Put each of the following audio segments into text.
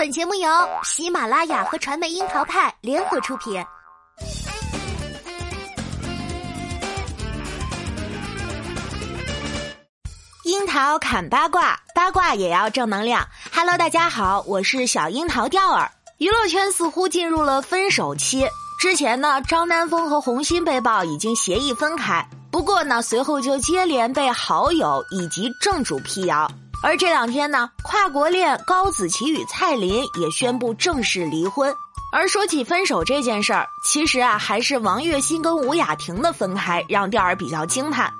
本节目由喜马拉雅和传媒樱桃派联合出品。樱桃砍八卦，八卦也要正能量。Hello，大家好，我是小樱桃钓儿。娱乐圈似乎进入了分手期。之前呢，张丹峰和红星被曝已经协议分开，不过呢，随后就接连被好友以及正主辟谣。而这两天呢，跨国恋高子淇与蔡琳也宣布正式离婚。而说起分手这件事儿，其实啊，还是王栎鑫跟吴雅婷的分开让钓儿比较惊叹。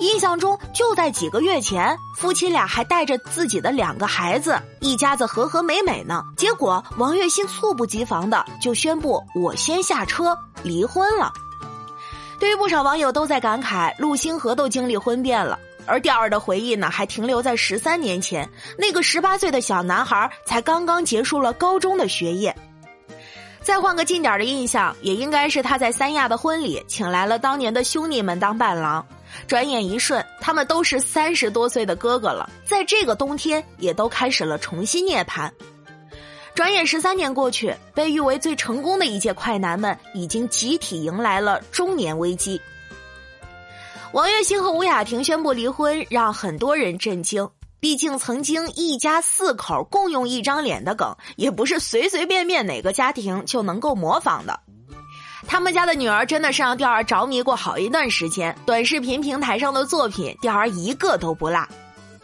印象中，就在几个月前，夫妻俩还带着自己的两个孩子，一家子和和美美呢。结果，王栎鑫猝不及防的就宣布“我先下车，离婚了”。对于不少网友都在感慨，陆星河都经历婚变了，而钓儿的回忆呢，还停留在十三年前，那个十八岁的小男孩才刚刚结束了高中的学业。再换个近点的印象，也应该是他在三亚的婚礼，请来了当年的兄弟们当伴郎。转眼一瞬，他们都是三十多岁的哥哥了，在这个冬天也都开始了重新涅槃。转眼十三年过去，被誉为最成功的一届快男们已经集体迎来了中年危机。王栎鑫和吴雅婷宣布离婚，让很多人震惊。毕竟，曾经一家四口共用一张脸的梗，也不是随随便便哪个家庭就能够模仿的。他们家的女儿真的是让钓儿着迷过好一段时间，短视频平台上的作品，钓儿一个都不落。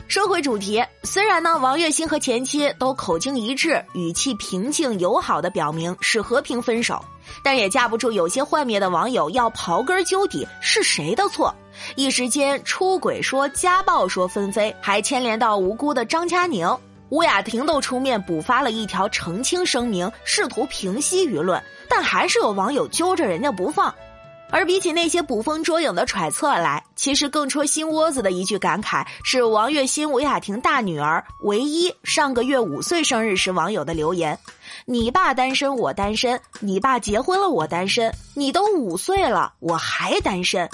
说回主题，虽然呢，王栎鑫和前妻都口径一致，语气平静友好的表明是和平分手，但也架不住有些幻灭的网友要刨根究底，是谁的错？一时间，出轨说、家暴说纷飞，还牵连到无辜的张嘉宁、吴雅婷都出面补发了一条澄清声明，试图平息舆论，但还是有网友揪着人家不放。而比起那些捕风捉影的揣测来，其实更戳心窝子的一句感慨是王栎鑫、吴雅婷大女儿唯一上个月五岁生日时网友的留言：“你爸单身，我单身；你爸结婚了，我单身；你都五岁了，我还单身。”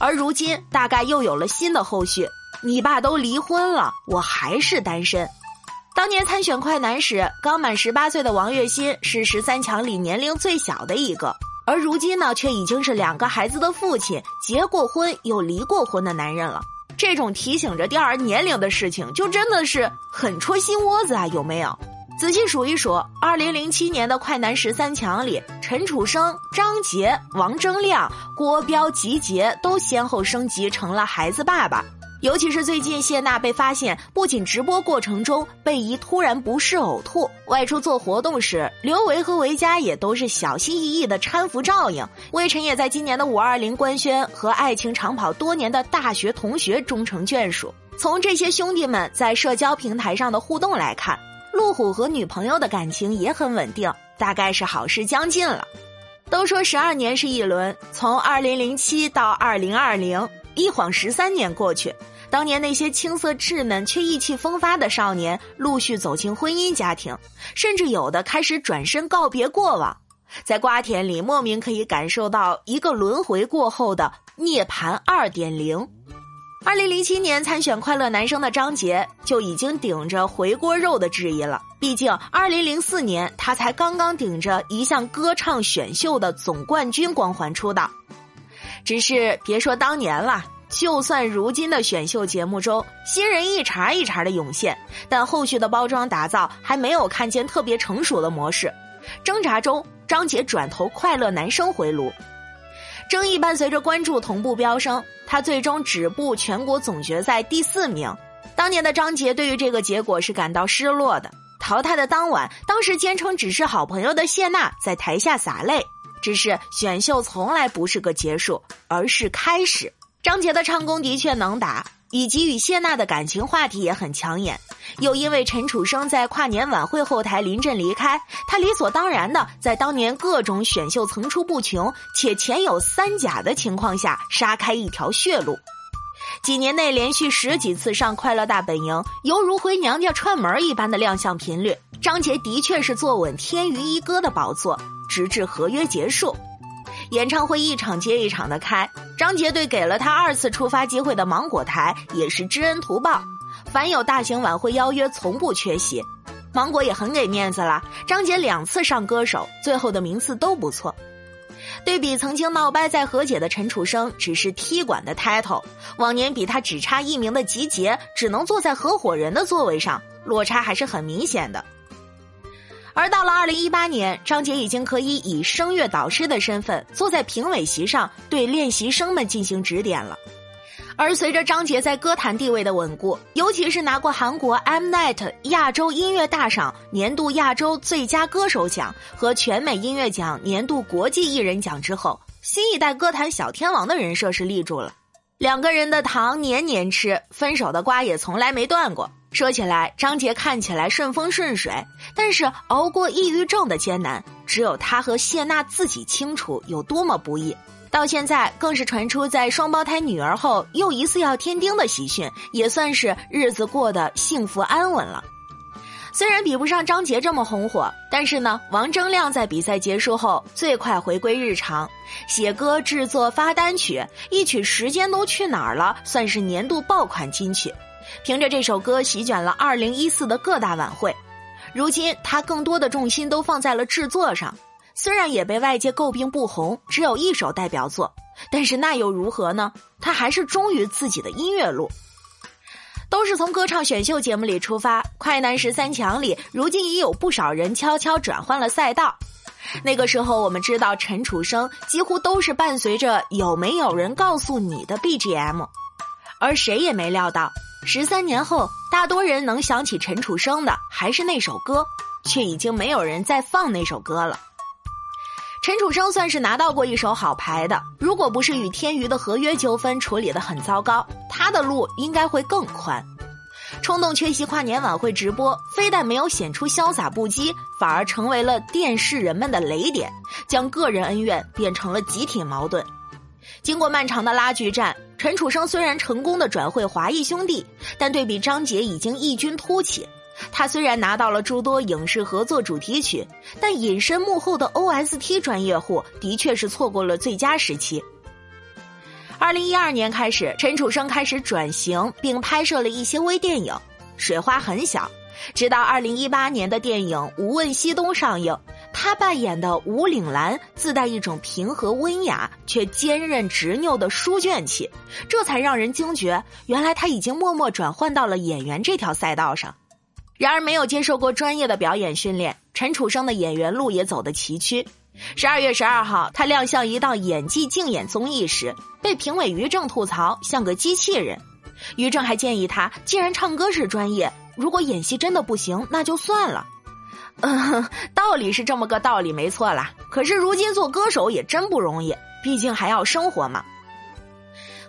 而如今大概又有了新的后续，你爸都离婚了，我还是单身。当年参选快男时，刚满十八岁的王栎鑫是十三强里年龄最小的一个，而如今呢，却已经是两个孩子的父亲，结过婚又离过婚的男人了。这种提醒着第二年龄的事情，就真的是很戳心窝子啊，有没有？仔细数一数，二零零七年的快男十三强里，陈楚生、张杰、王铮亮、郭彪、吉杰都先后升级成了孩子爸爸。尤其是最近谢娜被发现，不仅直播过程中被疑突然不适呕吐，外出做活动时，刘维和维嘉也都是小心翼翼的搀扶照应。魏晨也在今年的五二零官宣和爱情长跑多年的大学同学终成眷属。从这些兄弟们在社交平台上的互动来看。路虎和女朋友的感情也很稳定，大概是好事将近了。都说十二年是一轮，从二零零七到二零二零，一晃十三年过去。当年那些青涩稚嫩却意气风发的少年，陆续走进婚姻家庭，甚至有的开始转身告别过往。在瓜田里，莫名可以感受到一个轮回过后的涅槃二点零。二零零七年参选快乐男声的张杰就已经顶着回锅肉的质疑了。毕竟二零零四年他才刚刚顶着一项歌唱选秀的总冠军光环出道。只是别说当年了，就算如今的选秀节目中新人一茬一茬的涌现，但后续的包装打造还没有看见特别成熟的模式。挣扎中，张杰转投快乐男声回炉。争议伴随着关注同步飙升，他最终止步全国总决赛第四名。当年的张杰对于这个结果是感到失落的。淘汰的当晚，当时坚称只是好朋友的谢娜在台下洒泪。只是选秀从来不是个结束，而是开始。张杰的唱功的确能打。以及与谢娜的感情话题也很抢眼，又因为陈楚生在跨年晚会后台临阵离开，他理所当然的在当年各种选秀层出不穷且前有三甲的情况下杀开一条血路。几年内连续十几次上《快乐大本营》，犹如回娘家串门一般的亮相频率，张杰的确是坐稳天娱一哥的宝座，直至合约结束。演唱会一场接一场的开，张杰对给了他二次出发机会的芒果台也是知恩图报，凡有大型晚会邀约从不缺席。芒果也很给面子了，张杰两次上歌手，最后的名次都不错。对比曾经闹掰再和解的陈楚生，只是踢馆的 title，往年比他只差一名的集结，只能坐在合伙人的座位上，落差还是很明显的。而到了二零一八年，张杰已经可以以声乐导师的身份坐在评委席上，对练习生们进行指点了。而随着张杰在歌坛地位的稳固，尤其是拿过韩国 Mnet 亚洲音乐大赏年度亚洲最佳歌手奖和全美音乐奖年度国际艺人奖之后，新一代歌坛小天王的人设是立住了。两个人的糖年年吃，分手的瓜也从来没断过。说起来，张杰看起来顺风顺水，但是熬过抑郁症的艰难，只有他和谢娜自己清楚有多么不易。到现在，更是传出在双胞胎女儿后又一次要添丁的喜讯，也算是日子过得幸福安稳了。虽然比不上张杰这么红火，但是呢，王铮亮在比赛结束后最快回归日常，写歌、制作、发单曲，一曲《时间都去哪儿了》算是年度爆款金曲，凭着这首歌席卷了2014的各大晚会。如今，他更多的重心都放在了制作上。虽然也被外界诟病不红，只有一首代表作，但是那又如何呢？他还是忠于自己的音乐路。都是从歌唱选秀节目里出发，快男十三强里，如今已有不少人悄悄转换了赛道。那个时候，我们知道陈楚生几乎都是伴随着“有没有人告诉你的 BGM”，而谁也没料到，十三年后，大多人能想起陈楚生的还是那首歌，却已经没有人再放那首歌了。陈楚生算是拿到过一手好牌的，如果不是与天娱的合约纠纷处理的很糟糕，他的路应该会更宽。冲动缺席跨年晚会直播，非但没有显出潇洒不羁，反而成为了电视人们的雷点，将个人恩怨变成了集体矛盾。经过漫长的拉锯战，陈楚生虽然成功的转会华谊兄弟，但对比张杰已经异军突起。他虽然拿到了诸多影视合作主题曲，但隐身幕后的 OST 专业户的确是错过了最佳时期。二零一二年开始，陈楚生开始转型，并拍摄了一些微电影，水花很小。直到二零一八年的电影《无问西东》上映，他扮演的吴岭澜自带一种平和温雅却坚韧执拗的书卷气，这才让人惊觉，原来他已经默默转换到了演员这条赛道上。然而，没有接受过专业的表演训练，陈楚生的演员路也走得崎岖。十二月十二号，他亮相一档演技竞演综艺时，被评委于正吐槽像个机器人。于正还建议他，既然唱歌是专业，如果演戏真的不行，那就算了。嗯，道理是这么个道理，没错啦。可是如今做歌手也真不容易，毕竟还要生活嘛。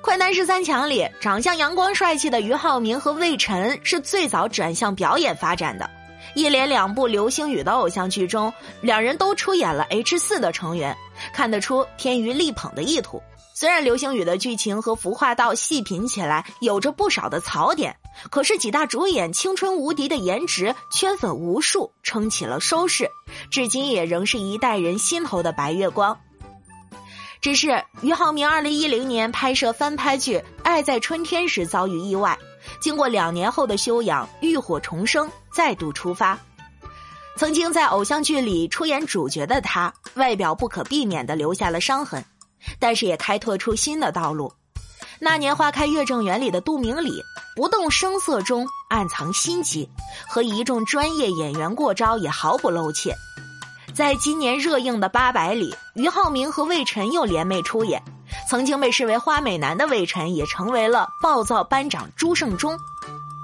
快男十三强里，长相阳光帅气的俞灏明和魏晨是最早转向表演发展的。一连两部流星雨的偶像剧中，两人都出演了 H 四的成员，看得出天娱力捧的意图。虽然流星雨的剧情和服化道细品起来有着不少的槽点，可是几大主演青春无敌的颜值圈粉无数，撑起了收视，至今也仍是一代人心头的白月光。只是俞灏明二零一零年拍摄翻拍剧《爱在春天》时遭遇意外，经过两年后的修养，浴火重生，再度出发。曾经在偶像剧里出演主角的他，外表不可避免的留下了伤痕，但是也开拓出新的道路。那年花开月正圆里的杜明礼，不动声色中暗藏心机，和一众专业演员过招也毫不露怯。在今年热映的《八佰》里，俞灏明和魏晨又联袂出演。曾经被视为花美男的魏晨，也成为了暴躁班长朱胜忠。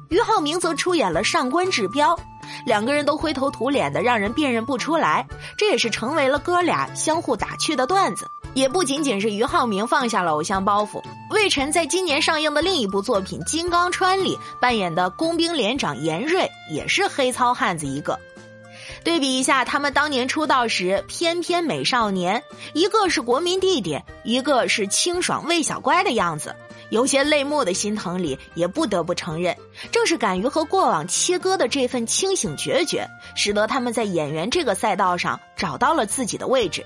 俞灏明则出演了上官志彪，两个人都灰头土脸的，让人辨认不出来。这也是成为了哥俩相互打趣的段子。也不仅仅是俞灏明放下了偶像包袱，魏晨在今年上映的另一部作品《金刚川》里扮演的工兵连长严瑞，也是黑糙汉子一个。对比一下，他们当年出道时翩翩美少年，一个是国民弟弟，一个是清爽魏小乖的样子，有些泪目的心疼里，也不得不承认，正是敢于和过往切割的这份清醒决绝，使得他们在演员这个赛道上找到了自己的位置。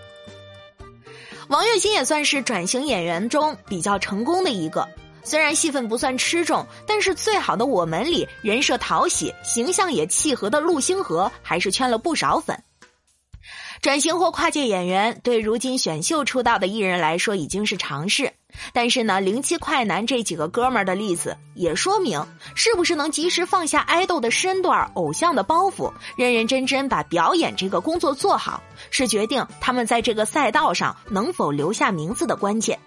王栎鑫也算是转型演员中比较成功的一个，虽然戏份不算吃重，但是《最好的我们》里人设讨喜、形象也契合的陆星河还是圈了不少粉。转型或跨界演员对如今选秀出道的艺人来说已经是常事，但是呢，零七快男这几个哥们儿的例子也说明，是不是能及时放下爱豆的身段、偶像的包袱，认认真真把表演这个工作做好，是决定他们在这个赛道上能否留下名字的关键。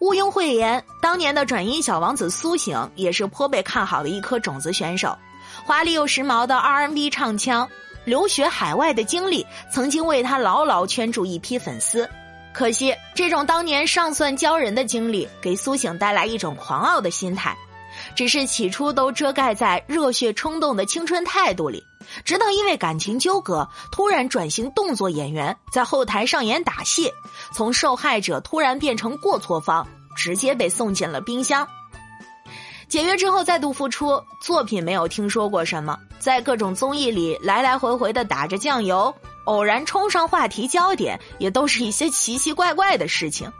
毋庸讳言，当年的转音小王子苏醒也是颇被看好的一颗种子选手，华丽又时髦的 R&B 唱腔。留学海外的经历曾经为他牢牢圈住一批粉丝，可惜这种当年尚算骄人的经历给苏醒带来一种狂傲的心态，只是起初都遮盖在热血冲动的青春态度里，直到因为感情纠葛突然转型动作演员，在后台上演打戏，从受害者突然变成过错方，直接被送进了冰箱。解约之后再度复出，作品没有听说过什么，在各种综艺里来来回回的打着酱油，偶然冲上话题焦点，也都是一些奇奇怪怪的事情，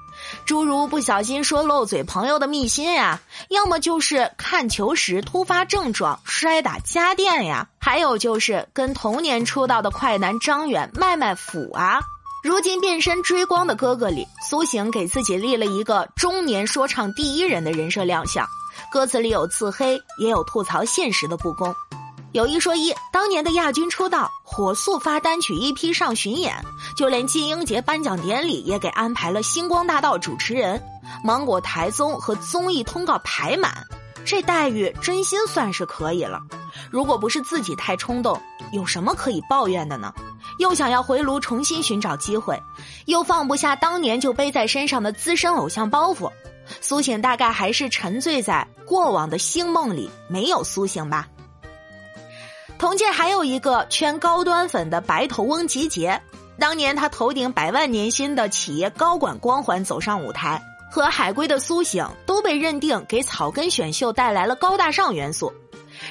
诸如不小心说漏嘴朋友的密信呀，要么就是看球时突发症状摔打家电呀，还有就是跟同年出道的快男张远卖卖腐啊。如今变身追光的哥哥里，苏醒给自己立了一个中年说唱第一人的人设亮相。歌词里有自黑，也有吐槽现实的不公。有一说一，当年的亚军出道，火速发单曲 EP 上巡演，就连金鹰节颁奖典礼也给安排了星光大道主持人，芒果台综和综艺通告排满，这待遇真心算是可以了。如果不是自己太冲动，有什么可以抱怨的呢？又想要回炉重新寻找机会，又放不下当年就背在身上的资深偶像包袱。苏醒大概还是沉醉在过往的星梦里，没有苏醒吧。同届还有一个圈高端粉的白头翁集结，当年他头顶百万年薪的企业高管光环走上舞台，和海归的苏醒都被认定给草根选秀带来了高大上元素。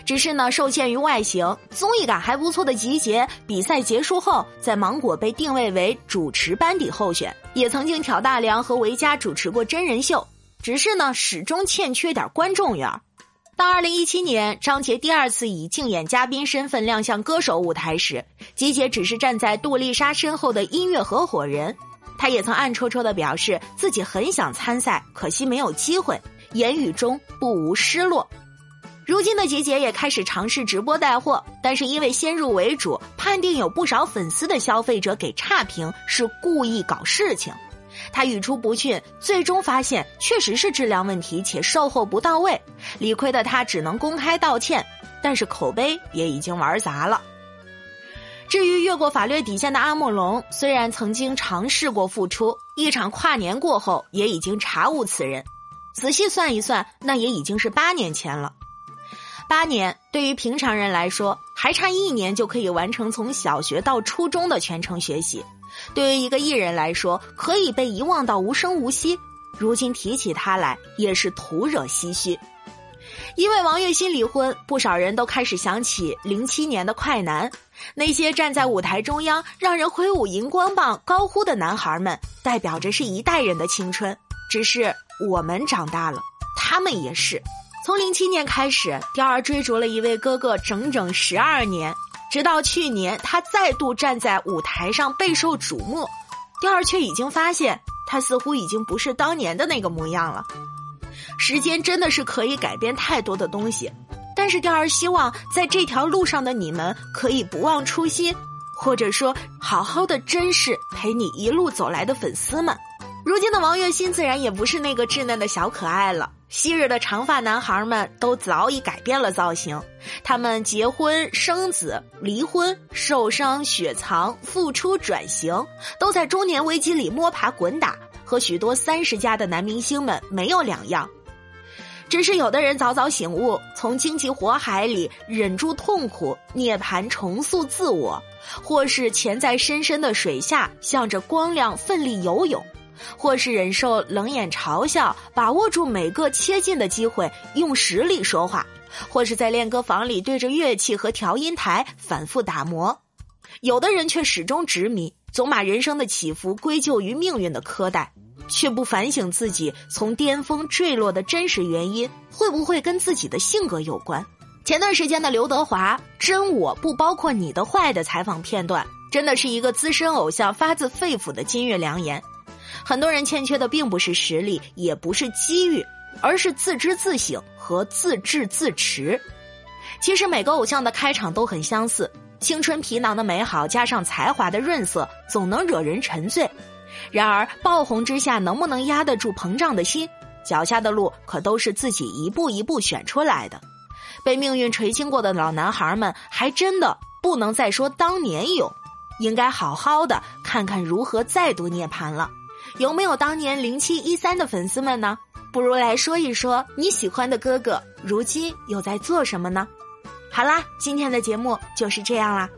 只是呢，受限于外形，综艺感还不错的集结，比赛结束后在芒果被定位为主持班底候选，也曾经挑大梁和维嘉主持过真人秀。只是呢，始终欠缺点观众缘。到二零一七年，张杰第二次以竞演嘉宾身份亮相歌手舞台时，吉杰只是站在杜丽莎身后的音乐合伙人。他也曾暗戳戳的表示自己很想参赛，可惜没有机会，言语中不无失落。如今的吉杰也开始尝试直播带货，但是因为先入为主，判定有不少粉丝的消费者给差评是故意搞事情。他语出不逊，最终发现确实是质量问题且售后不到位，理亏的他只能公开道歉，但是口碑也已经玩砸了。至于越过法律底线的阿莫龙，虽然曾经尝试过复出，一场跨年过后也已经查无此人。仔细算一算，那也已经是八年前了。八年对于平常人来说，还差一年就可以完成从小学到初中的全程学习。对于一个艺人来说，可以被遗忘到无声无息。如今提起他来，也是徒惹唏嘘。因为王栎鑫离婚，不少人都开始想起零七年的快男，那些站在舞台中央让人挥舞荧光棒高呼的男孩们，代表着是一代人的青春。只是我们长大了，他们也是。从零七年开始，雕儿追逐了一位哥哥整整十二年。直到去年，他再度站在舞台上备受瞩目，第二却已经发现他似乎已经不是当年的那个模样了。时间真的是可以改变太多的东西，但是第二希望在这条路上的你们可以不忘初心，或者说好好的珍视陪你一路走来的粉丝们。如今的王栎鑫自然也不是那个稚嫩的小可爱了。昔日的长发男孩们都早已改变了造型，他们结婚、生子、离婚、受伤、雪藏、复出、转型，都在中年危机里摸爬滚打，和许多三十加的男明星们没有两样。只是有的人早早醒悟，从荆棘火海里忍住痛苦，涅槃重塑自我；或是潜在深深的水下，向着光亮奋力游泳。或是忍受冷眼嘲笑，把握住每个切近的机会，用实力说话；或是在练歌房里对着乐器和调音台反复打磨。有的人却始终执迷，总把人生的起伏归咎于命运的苛待。却不反省自己从巅峰坠落的真实原因，会不会跟自己的性格有关？前段时间的刘德华“真我不包括你的坏”的采访片段，真的是一个资深偶像发自肺腑的金玉良言。很多人欠缺的并不是实力，也不是机遇，而是自知自省和自制自持。其实每个偶像的开场都很相似，青春皮囊的美好加上才华的润色，总能惹人沉醉。然而爆红之下，能不能压得住膨胀的心？脚下的路可都是自己一步一步选出来的。被命运垂青过的老男孩们，还真的不能再说当年勇，应该好好的看看如何再度涅槃了。有没有当年零七一三的粉丝们呢？不如来说一说你喜欢的哥哥如今又在做什么呢？好啦，今天的节目就是这样啦。